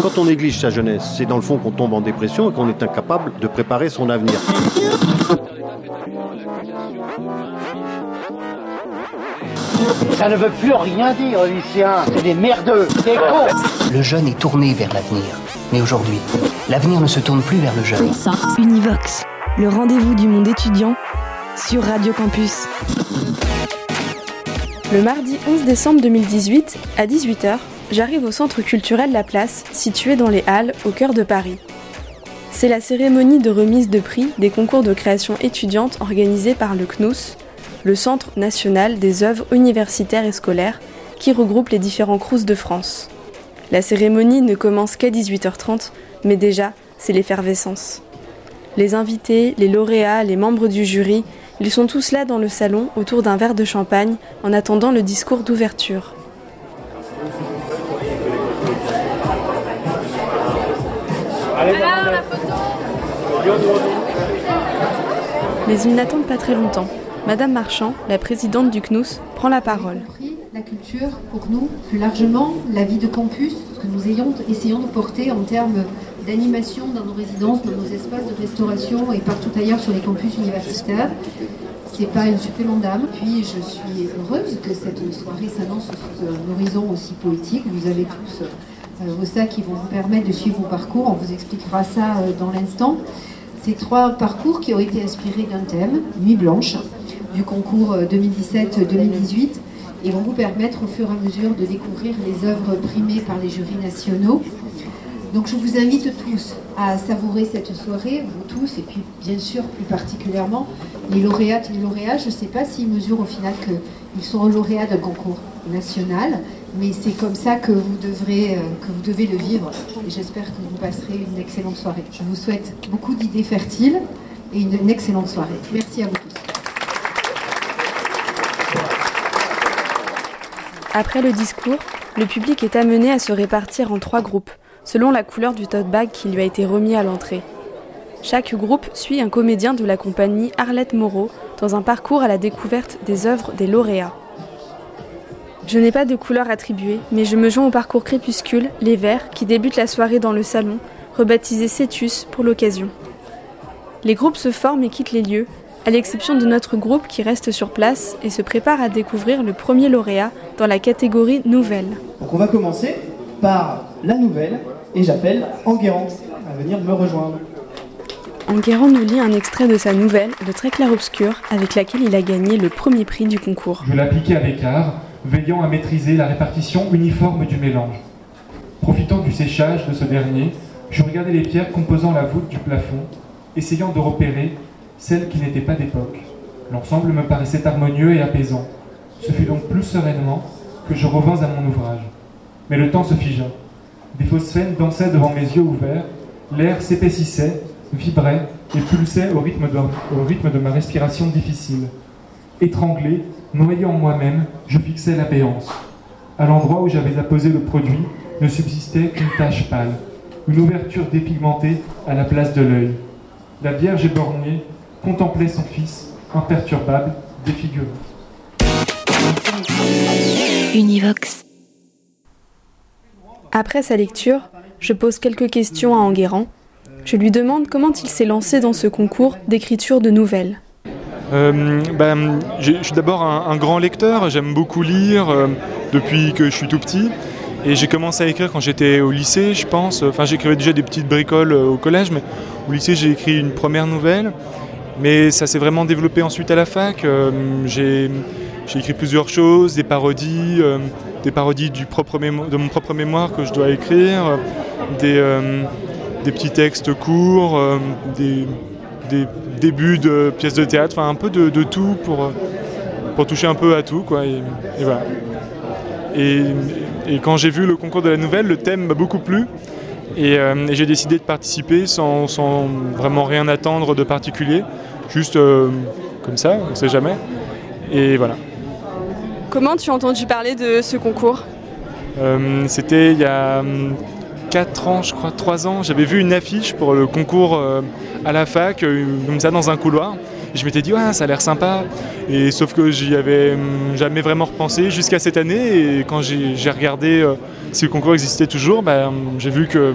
Quand on néglige sa jeunesse, c'est dans le fond qu'on tombe en dépression et qu'on est incapable de préparer son avenir. Ça ne veut plus rien dire, lycéens. C'est des merdeux, des cons. Le jeune est tourné vers l'avenir. Mais aujourd'hui, l'avenir ne se tourne plus vers le jeune. Univox, le rendez-vous du monde étudiant sur Radio Campus. Le mardi 11 décembre 2018, à 18h, j'arrive au centre culturel La Place, situé dans les Halles, au cœur de Paris. C'est la cérémonie de remise de prix des concours de création étudiante organisée par le CNUS, le Centre national des œuvres universitaires et scolaires, qui regroupe les différents CRUS de France. La cérémonie ne commence qu'à 18h30, mais déjà, c'est l'effervescence. Les invités, les lauréats, les membres du jury, ils sont tous là dans le salon autour d'un verre de champagne en attendant le discours d'ouverture. Mais ils n'attendent pas très longtemps. Madame Marchand, la présidente du CNUS, prend la parole. La culture, pour nous, plus largement, la vie de campus, ce que nous ayons, essayons de porter en termes d'animation dans nos résidences, dans nos espaces de restauration et partout ailleurs sur les campus universitaires. C'est pas une supplément d'âme. Puis je suis heureuse que cette soirée s'annonce sous un horizon aussi poétique. Vous avez tous sacs qui vont vous permettre de suivre vos parcours. On vous expliquera ça euh, dans l'instant. Ces trois parcours qui ont été inspirés d'un thème, Nuit blanche, du concours 2017-2018, euh, et vont vous permettre au fur et à mesure de découvrir les œuvres primées par les jurys nationaux. Donc je vous invite tous à savourer cette soirée, vous tous, et puis bien sûr plus particulièrement les lauréates et les lauréats. Je ne sais pas s'ils mesurent au final qu'ils sont lauréats d'un concours national, mais c'est comme ça que vous, devrez, euh, que vous devez le vivre. Et j'espère que vous passerez une excellente soirée. Je vous souhaite beaucoup d'idées fertiles et une, une excellente soirée. Merci à vous tous. Après le discours, le public est amené à se répartir en trois groupes, selon la couleur du tote bag qui lui a été remis à l'entrée. Chaque groupe suit un comédien de la compagnie Arlette Moreau dans un parcours à la découverte des œuvres des lauréats. Je n'ai pas de couleur attribuée, mais je me joins au parcours crépuscule, les Verts, qui débute la soirée dans le salon, rebaptisé Cetus pour l'occasion. Les groupes se forment et quittent les lieux, à l'exception de notre groupe qui reste sur place et se prépare à découvrir le premier lauréat dans la catégorie Nouvelle. Donc on va commencer par la nouvelle et j'appelle Enguerrand à venir me rejoindre. Enguerrand nous lit un extrait de sa nouvelle, de très clair-obscur, avec laquelle il a gagné le premier prix du concours. Je l'appliquais avec art, veillant à maîtriser la répartition uniforme du mélange. Profitant du séchage de ce dernier, je regardais les pierres composant la voûte du plafond, essayant de repérer celle qui n'était pas d'époque. L'ensemble me paraissait harmonieux et apaisant. Ce fut donc plus sereinement que je revins à mon ouvrage. Mais le temps se figea. Des phosphènes dansaient devant mes yeux ouverts, l'air s'épaississait, vibrait et pulsait au rythme, de, au rythme de ma respiration difficile. Étranglé, noyé en moi-même, je fixais la béance. À l'endroit où j'avais apposé le produit ne subsistait qu'une tache pâle, une ouverture dépigmentée à la place de l'œil. La Vierge éborgnée contemplait son fils, imperturbable, défiguré. Univox. Après sa lecture, je pose quelques questions à Enguerrand. Je lui demande comment il s'est lancé dans ce concours d'écriture de nouvelles. Euh, ben, je suis d'abord un, grand lecteur, j'aime beaucoup lire euh, depuis que je suis tout petit. Et j'ai commencé à écrire quand j'étais au lycée, je pense. Enfin, j'écrivais déjà des petites bricoles euh, au collège, mais au lycée, j'ai écrit une première nouvelle. Mais ça s'est vraiment développé ensuite à la fac. J'ai écrit plusieurs choses, des parodies, des parodies du propre de mon propre mémoire que je dois écrire, des, des petits textes courts, des, des, débuts de pièces de théâtre, enfin un peu de, de, tout pour, pour toucher un peu à tout. Quoi, et, voilà. Et, et quand j'ai vu le concours de la nouvelle, le thème m'a beaucoup plu. Et, j'ai décidé de participer sans, sans, vraiment rien attendre de particulier juste euh, comme ça, on ne sait jamais. Et voilà. Comment tu as entendu parler de ce concours? Euh, C'était il y a 4 hum, ans, je crois, 3 ans. J'avais vu une affiche pour le concours euh, à la fac, comme ça, dans un couloir. je m'étais dit, ouais, ça a l'air sympa. Et sauf que j'y avais hum, jamais vraiment repensé jusqu'à cette année. Et quand j'ai regardé si le concours existait toujours, ben, j'ai vu que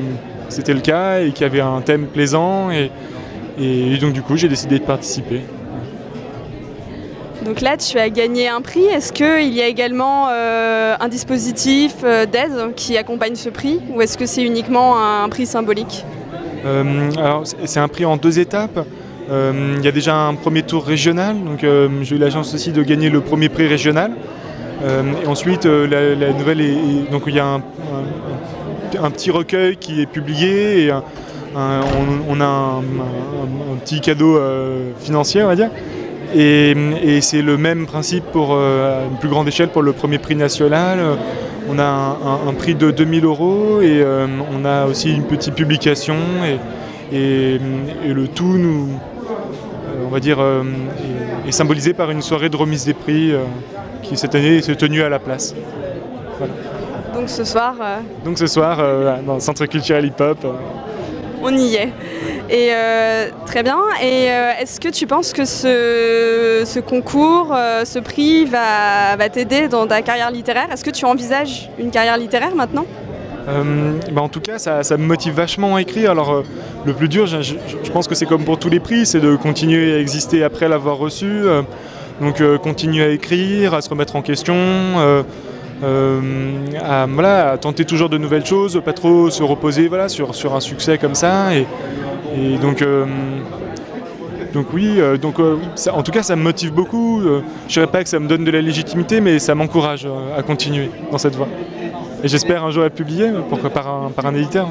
c'était le cas et qu'il y avait un thème plaisant et donc du coup j'ai décidé de participer. Donc là, tu as gagné un prix. Est-ce qu'il y a également euh, un dispositif euh, d'aide qui accompagne ce prix ou est-ce que c'est uniquement un prix symbolique? Euh, alors, C'est un prix en deux étapes. Il y a déjà un premier tour régional, donc j'ai eu la chance aussi de gagner le premier prix régional. et ensuite, la, nouvelle est, donc il y a un, petit recueil qui est publié et on, a un, petit cadeau financier, on va dire. Et, c'est le même principe pour euh, une plus grande échelle pour le premier prix national. On a un, prix de 2000 euros et euh, on a aussi une petite publication et, le tout, nous, euh, on va dire, est, symbolisé par une soirée de remise des prix qui cette année s'est tenue à la place. Donc ce soir Donc ce soir, dans le Centre culturel hip-hop. On y est. Et euh, très bien. Et euh, est-ce que tu penses que ce, concours, euh, ce prix va, t'aider dans ta carrière littéraire? Est-ce que tu envisages une carrière littéraire maintenant? Bah, en tout cas, ça, me motive vachement à écrire. Alors, le plus dur, je, pense que c'est comme pour tous les prix, c'est de continuer à exister après l'avoir reçu. donc, continuer à écrire, à se remettre en question, à, tenter toujours de nouvelles choses, pas trop se reposer voilà, sur, un succès comme ça. Et, donc, euh, donc oui, euh, donc, euh, en tout cas, ça me motive beaucoup. je ne dirais pas que ça me donne de la légitimité, mais ça m'encourage à continuer dans cette voie. Et j'espère un jour être publié, pourquoi par par un éditeur.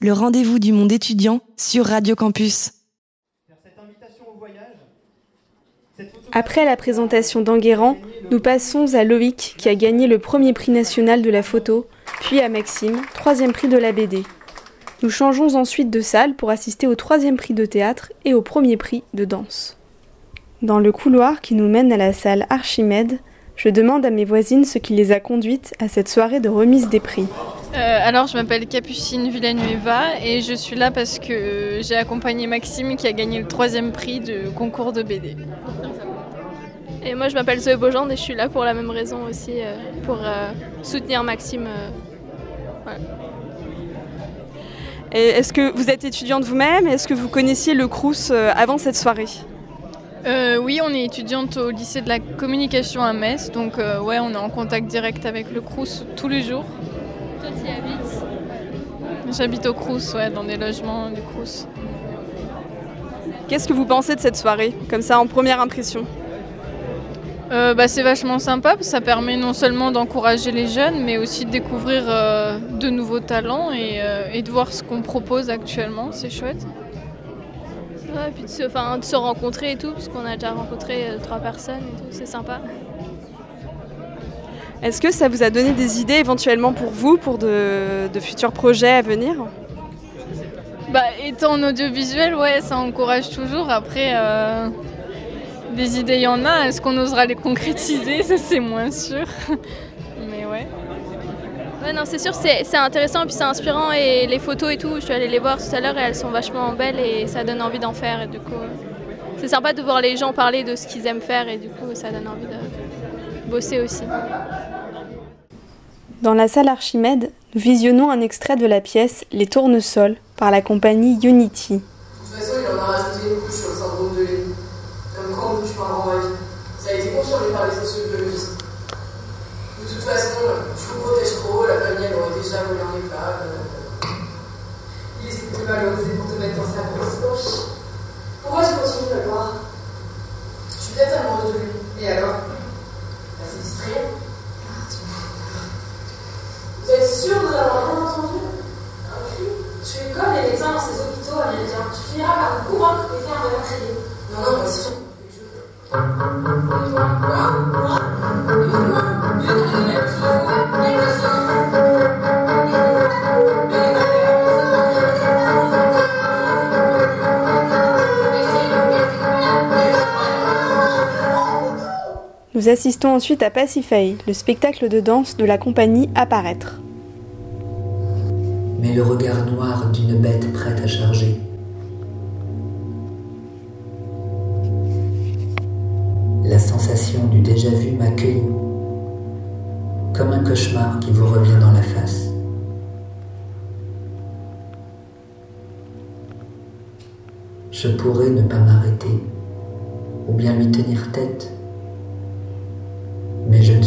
Le rendez-vous du monde étudiant sur Radio Campus. Après la présentation d'Enguerrand, nous passons à Loïc qui a gagné le premier prix national de la photo, puis à Maxime, troisième prix de la BD. Nous changeons ensuite de salle pour assister au troisième prix de théâtre et au premier prix de danse. Dans le couloir qui nous mène à la salle Archimède, je demande à mes voisines ce qui les a conduites à cette soirée de remise des prix. Euh, alors, je m'appelle Capucine Villanueva et je suis là parce que j'ai accompagné Maxime qui a gagné le troisième prix du concours de BD. Et moi, je m'appelle Zoé Beaujean et je suis là pour la même raison aussi, euh, pour euh, soutenir Maxime. Voilà. Est-ce que vous êtes étudiante vous-même Est-ce que vous connaissiez le Crous avant cette soirée? Euh, oui, on est étudiante au lycée de la communication à Metz, donc euh, ouais, on est en contact direct avec le Crous tous les jours. Toi, tu y habites J'habite au Crous, ouais, dans des logements du Crous. Qu'est-ce que vous pensez de cette soirée, comme ça, en première impression euh, bah, C'est vachement sympa, parce que ça permet non seulement d'encourager les jeunes, mais aussi de découvrir de nouveaux talents et, et de voir ce qu'on propose actuellement, c'est chouette. Ouais, et puis de se, de se rencontrer et tout, parce qu'on a déjà rencontré euh, trois personnes et tout, c'est sympa. Est-ce que ça vous a donné des idées éventuellement pour vous, pour de, de futurs projets à venir? Bah, Étant en audiovisuel, ouais, ça encourage toujours. Après, euh, des idées, il y en a. Est-ce qu'on osera les concrétiser? Ça, c'est moins sûr. Mais ouais. Ouais, non, c'est sûr, c'est intéressant et puis c'est inspirant. Et les photos et tout, je suis allée les voir tout à l'heure et elles sont vachement belles et ça donne envie d'en faire. Et du coup, c'est sympa de voir les gens parler de ce qu'ils aiment faire et du coup, ça donne envie de bosser aussi. Dans la salle Archimède, nous visionnons un extrait de la pièce Les Tournesols par la compagnie Unity. De toute façon, il en a rajouté une couche sur le syndrome de Lévy. Comme quoi on pas un vie. Ça a été confirmé par les sociologistes. De toute façon, je vous protège trop, la famille elle aurait déjà volé en épave. Il essaie de te valoriser pour te mettre dans sa grosse poche. Pourquoi tu continues de le voir? Je suis peut-être amoureuse de lui. Et alors? Nous assistons ensuite à Pacify, le spectacle de danse de la compagnie Apparaître. Mais le regard noir d'une bête prête à charger. La sensation du déjà-vu m'accueille comme un cauchemar qui vous revient dans la face. Je pourrais ne pas m'arrêter ou bien lui tenir tête,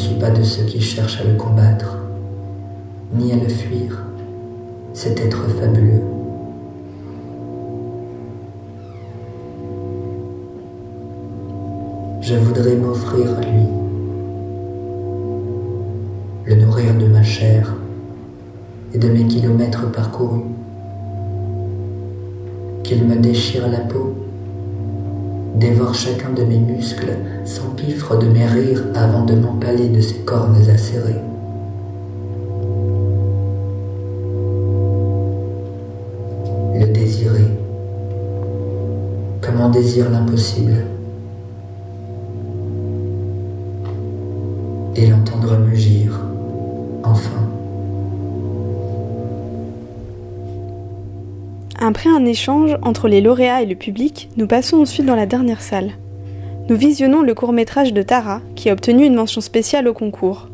suis pas de ceux qui cherchent à le combattre, ni à le fuir, cet être fabuleux. Je voudrais m'offrir à lui, le nourrir de ma chair et de mes kilomètres parcourus, qu'il me déchire la peau, dévore chacun de mes muscles, s'empiffre de mes rires avant de m'empaler de ses cornes acérées. Le désirer, comme on désire l'impossible? Un échange entre les lauréats et le public, nous passons ensuite dans la dernière salle. Nous visionnons le court-métrage de Tara, qui a obtenu une mention spéciale au concours.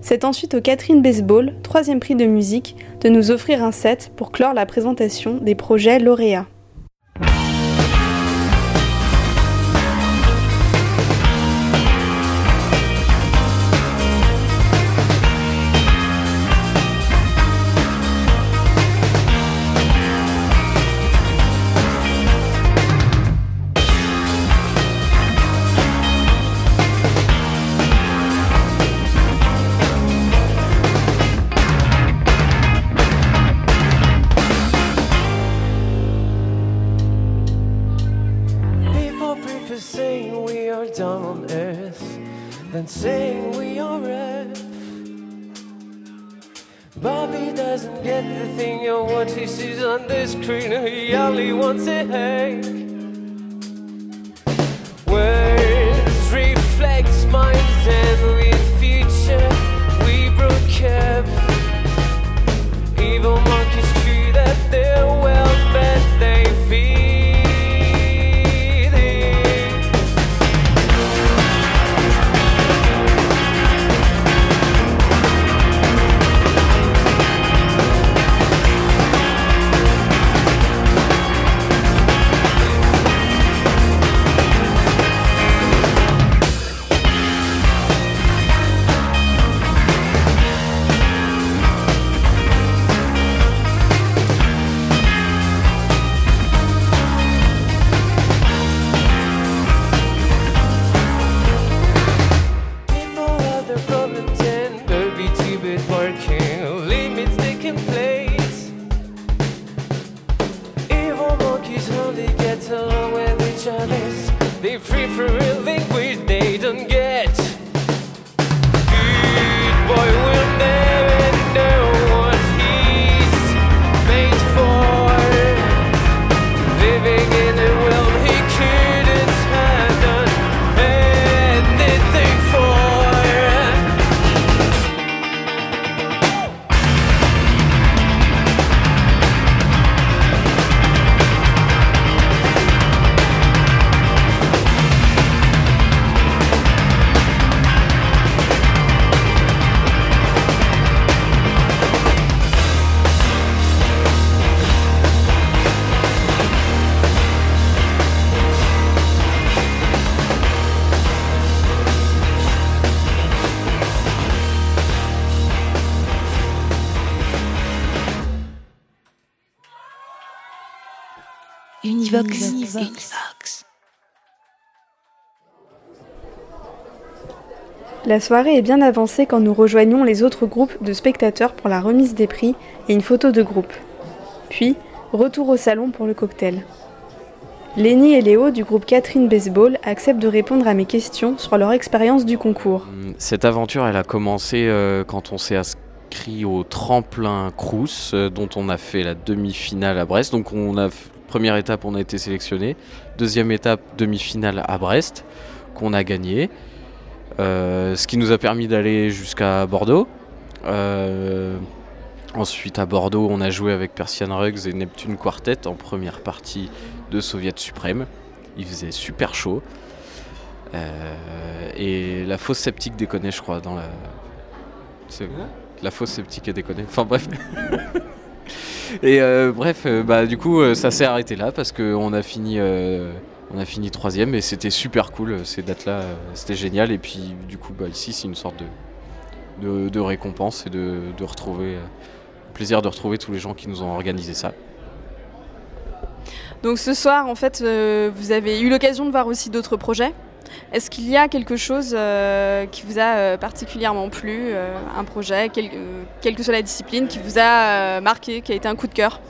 C'est ensuite au Catherine Baseball, troisième prix de musique, de nous offrir un set pour clore la présentation des projets lauréats. La soirée est bien avancée quand nous rejoignons les autres groupes de spectateurs pour la remise des prix et une photo de groupe. Puis, retour au salon pour le cocktail. Lenny et Léo du groupe Catherine Baseball acceptent de répondre à mes questions sur leur expérience du concours. Cette aventure, elle a commencé euh, quand on s'est inscrit au tremplin Crous, euh, dont on a fait la demi-finale à Brest. Donc, on a première étape, on a été sélectionné. Deuxième étape, demi-finale à Brest, qu'on a gagné. Euh, ce qui nous a permis d'aller jusqu'à Bordeaux. Euh, ensuite, à Bordeaux, on a joué avec Persian Rugs et Neptune Quartet en première partie de Soviet Suprême. Il faisait super chaud. Euh, et la fausse sceptique déconnait, je crois, dans la. La fausse sceptique a déconné. Enfin bref. et bref, bah du coup, ça s'est arrêté là parce qu'on a fini, on a fini troisième et c'était super cool euh, ces dates-là. euh, c'était génial. Et puis du coup, bah ici, c'est une sorte de, récompense et de, retrouver, euh, plaisir de retrouver tous les gens qui nous ont organisé ça. Donc ce soir, en fait, euh, vous avez eu l'occasion de voir aussi d'autres projets. Est-ce qu'il y a quelque chose qui vous a particulièrement plu, un projet, quel- quelle que soit la discipline, qui vous a marqué, qui a été un coup de cœur?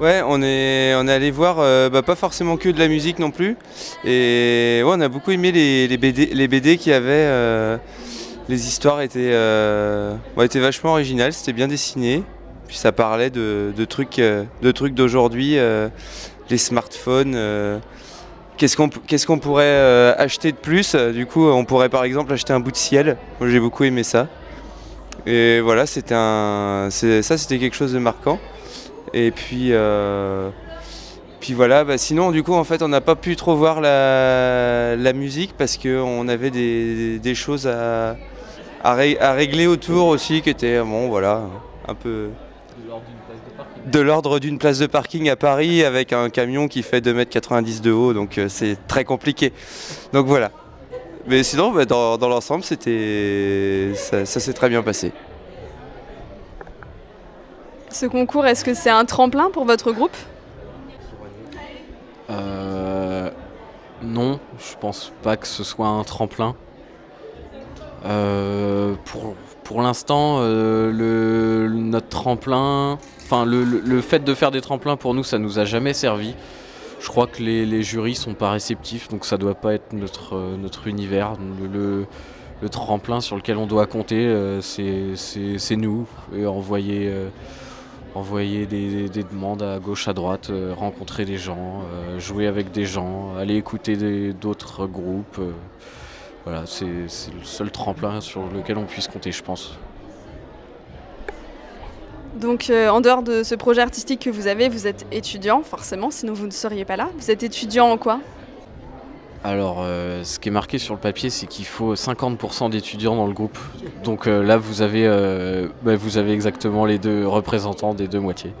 Ouais, on est, on est allé voir, euh, bah, pas forcément que de la musique non plus. Et ouais, on a beaucoup aimé les, les BD, les BD qu'il y avait. euh, les histoires étaient, euh, étaient vachement originales, c'était bien dessiné. Puis ça parlait de, de trucs de trucs d'aujourd'hui, les smartphones. Qu'est-ce qu'on pourrait acheter de plus? Du coup, on pourrait par exemple acheter un bout de ciel. Moi, j'ai beaucoup aimé ça. Et voilà, c'était un, ça, c'était quelque chose de marquant. Et puis, euh, puis voilà. Bah, sinon, du coup, en fait, on n'a pas pu trop voir la, musique parce qu'on avait des, choses à, à, ré- à régler autour aussi, qui étaient bon, voilà, un peu de l'ordre d'une place de parking à Paris avec un camion qui fait 2m90 de haut, donc euh, c'est très compliqué. Donc voilà. Mais sinon, bah, dans, l'ensemble, c'était ça s'est très bien passé. Ce concours, est-ce que c'est un tremplin pour votre groupe? Euh, non, je pense pas que ce soit un tremplin. Euh, pour pour l'instant, euh, le, notre tremplin, enfin le, le- fait de faire des tremplins pour nous, ça nous a jamais servi. je crois que les, les jurys sont pas réceptifs, donc ça doit pas être notre, notre univers. Le, le- tremplin sur lequel on doit compter, c'est- nous. Et envoyer, envoyer des, des demandes à gauche, à droite, euh, rencontrer des gens, euh, jouer avec des gens, aller écouter d'autres groupes. euh, voilà, c'est le seul tremplin sur lequel on puisse compter, je pense. Donc en dehors de ce projet artistique que vous avez, vous êtes étudiant forcément, sinon vous ne seriez pas là. Vous êtes étudiant en quoi? Alors, euh, ce qui est marqué sur le papier, c'est qu'il faut 50% d'étudiants dans le groupe. Donc euh, là, vous avez, euh, bah, vous avez exactement les deux représentants des deux moitiés.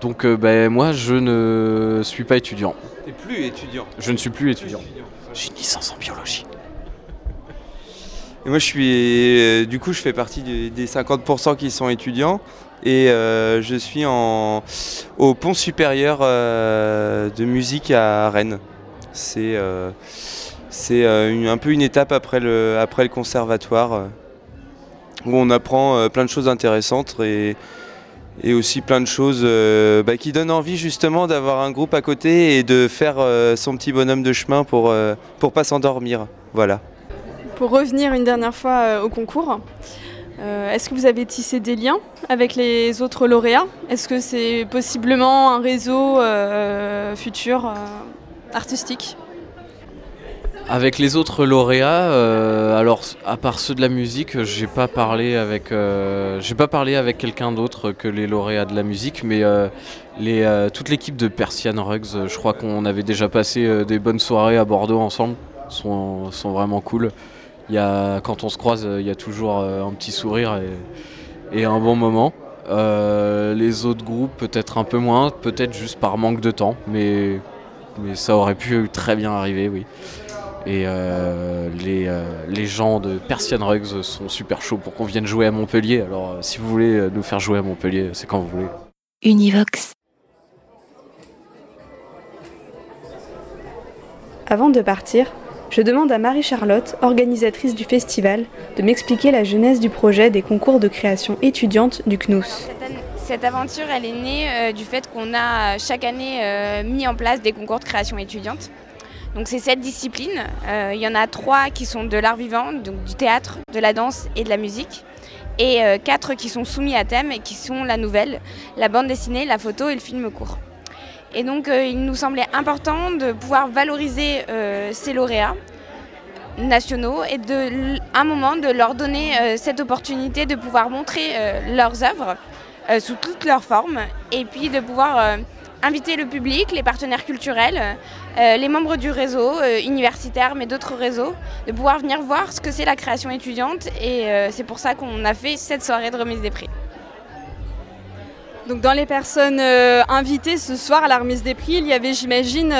Donc euh, bah, moi, je ne suis pas étudiant. T'es plus étudiant. Je ne suis plus étudiant. J'ai une licence en biologie. Et moi, je suis, euh, du coup, je fais partie du- des 50% qui sont étudiants et euh, je suis en, au pont supérieur euh, de musique à Rennes. C'est euh, euh, un peu une étape après le, après le conservatoire euh, où on apprend plein de choses intéressantes et, et aussi plein de choses bah, qui donnent envie justement d'avoir un groupe à côté et de faire son petit bonhomme de chemin pour, euh, pour pas s'endormir. Voilà. Pour revenir une dernière fois au concours, est-ce que vous avez tissé des liens avec les autres lauréats? Est-ce que c'est possiblement un réseau futur artistique Avec les autres lauréats, euh, alors à part ceux de la musique, j'ai pas parlé avec, euh, pas parlé avec quelqu'un d'autre que les lauréats de la musique, mais euh, les, toute l'équipe de Persian Rugs, je crois qu'on avait déjà passé des bonnes soirées à Bordeaux ensemble, sont, sont vraiment cool. Y a, quand on se croise, il y a toujours un petit sourire et, et un bon moment. Les autres groupes, peut-être un peu moins, peut-être juste par manque de temps, mais, mais ça aurait pu très bien arriver, oui. Et euh, les, euh, les gens de Persian Rugs sont super chauds pour qu'on vienne jouer à Montpellier. Alors euh, si vous voulez nous faire jouer à Montpellier, c'est quand vous voulez. Univox. Avant de partir, je demande à Marie-Charlotte, organisatrice du festival, de m'expliquer la genèse du projet des concours de création étudiante du CNUS. Cette aventure, elle est née euh, du fait qu'on a chaque année euh, mis en place des concours de création étudiante. Donc c'est sept disciplines. Euh, il y en a trois qui sont de l'art vivant, donc du théâtre, de la danse et de la musique. Et euh, quatre qui sont soumis à thème et qui sont la nouvelle, la bande dessinée, la photo et le film court. Et donc euh, il nous semblait important de pouvoir valoriser euh, ces lauréats nationaux et l- un moment de leur donner euh, cette opportunité de pouvoir montrer euh, leurs œuvres euh, sous toutes leurs formes et puis de pouvoir euh, inviter le public, les partenaires culturels, euh, les membres du réseau universitaire mais d'autres réseaux, de pouvoir venir voir ce que c'est la création étudiante et c'est pour ça qu'on a fait cette soirée de remise des prix. Donc dans les personnes invitées ce soir à la remise des prix, il y avait j'imagine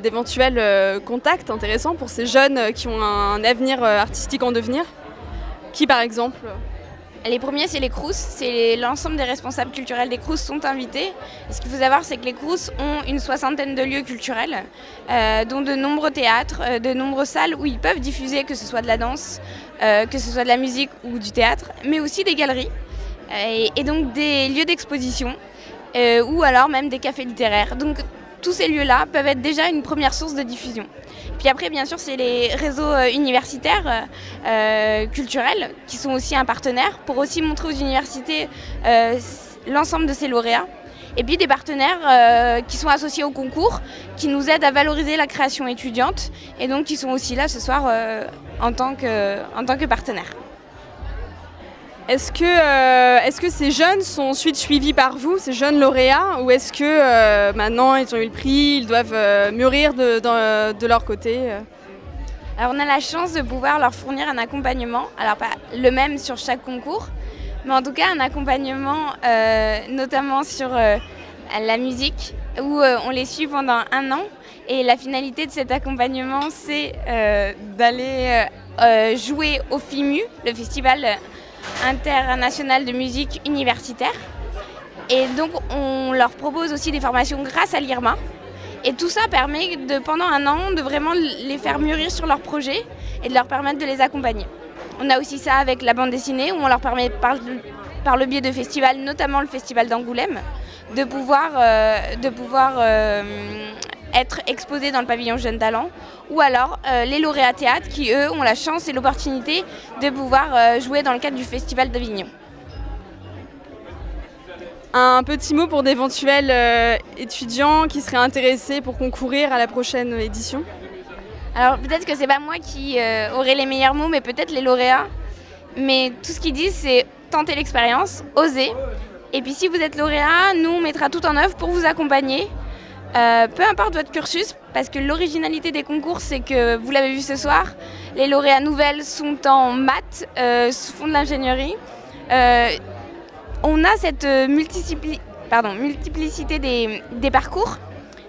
d'éventuels contacts intéressants pour ces jeunes qui ont un avenir artistique en devenir. Qui par exemple? Les premiers, c'est les CROUS. C'est l'ensemble des responsables culturels des CROUS sont invités. Ce qu'il faut savoir, c'est que les CROUS ont une soixantaine de lieux culturels, euh, dont de nombreux théâtres, euh, de nombreuses salles où ils peuvent diffuser, que ce soit de la danse, euh, que ce soit de la musique ou du théâtre, mais aussi des galeries. et, donc des lieux d'exposition, ou alors même des cafés littéraires. Tous ces lieux-là peuvent être déjà une première source de diffusion. Puis après, bien sûr, c'est les réseaux euh, universitaires, euh, euh, culturels, qui sont aussi un partenaire pour aussi montrer aux universités l'ensemble de ces lauréats. Et puis des partenaires qui sont associés au concours, qui nous aident à valoriser la création étudiante, et donc qui sont aussi là ce soir en tant que partenaires. Est-ce que, euh, est-ce que ces jeunes sont ensuite suivis par vous, ces jeunes lauréats, ou est-ce que euh, maintenant ils ont eu le prix, ils doivent euh, mûrir de, de leur côté Alors on a la chance de pouvoir leur fournir un accompagnement, alors pas le même sur chaque concours, mais en tout cas un accompagnement notamment sur la musique, où on les suit pendant un an. Et la finalité de cet accompagnement, c'est d'aller jouer au FIMU, le Festival international de musique universitaire. Et donc on leur propose aussi des formations grâce à l'IRMA. Et tout ça permet de, pendant un an de vraiment les faire mûrir sur leurs projets et de leur permettre de les accompagner. On a aussi ça avec la bande dessinée où on leur permet par, par le biais de festivals, notamment le festival d'Angoulême, de pouvoir, euh, de pouvoir euh, être exposés dans le pavillon Jeunes Talents, ou alors euh, les lauréats théâtre qui, eux, ont la chance et l'opportunité de pouvoir euh, jouer dans le cadre du Festival d'Avignon. Un petit mot pour d'éventuels euh, étudiants qui seraient intéressés pour concourir à la prochaine édition? Alors peut-être que c'est pas moi qui aurai les meilleurs mots, mais peut-être les lauréats. Mais tout ce qu'ils disent, c'est tenter l'expérience, oser. Et puis si vous êtes lauréat, nous on mettra tout en œuvre pour vous accompagner. Euh, peu importe votre cursus, parce que l'originalité des concours, c'est que vous l'avez vu ce soir, les lauréats nouvelles sont en maths, euh, font de l'ingénierie. Euh, on a cette euh, multiplicité des, des parcours.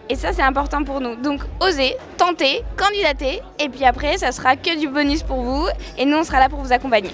Et ça, c'est important pour nous. Donc, osez, tentez, candidatez. Et puis après, ça sera que du bonus pour vous. Et nous, on sera là pour vous accompagner.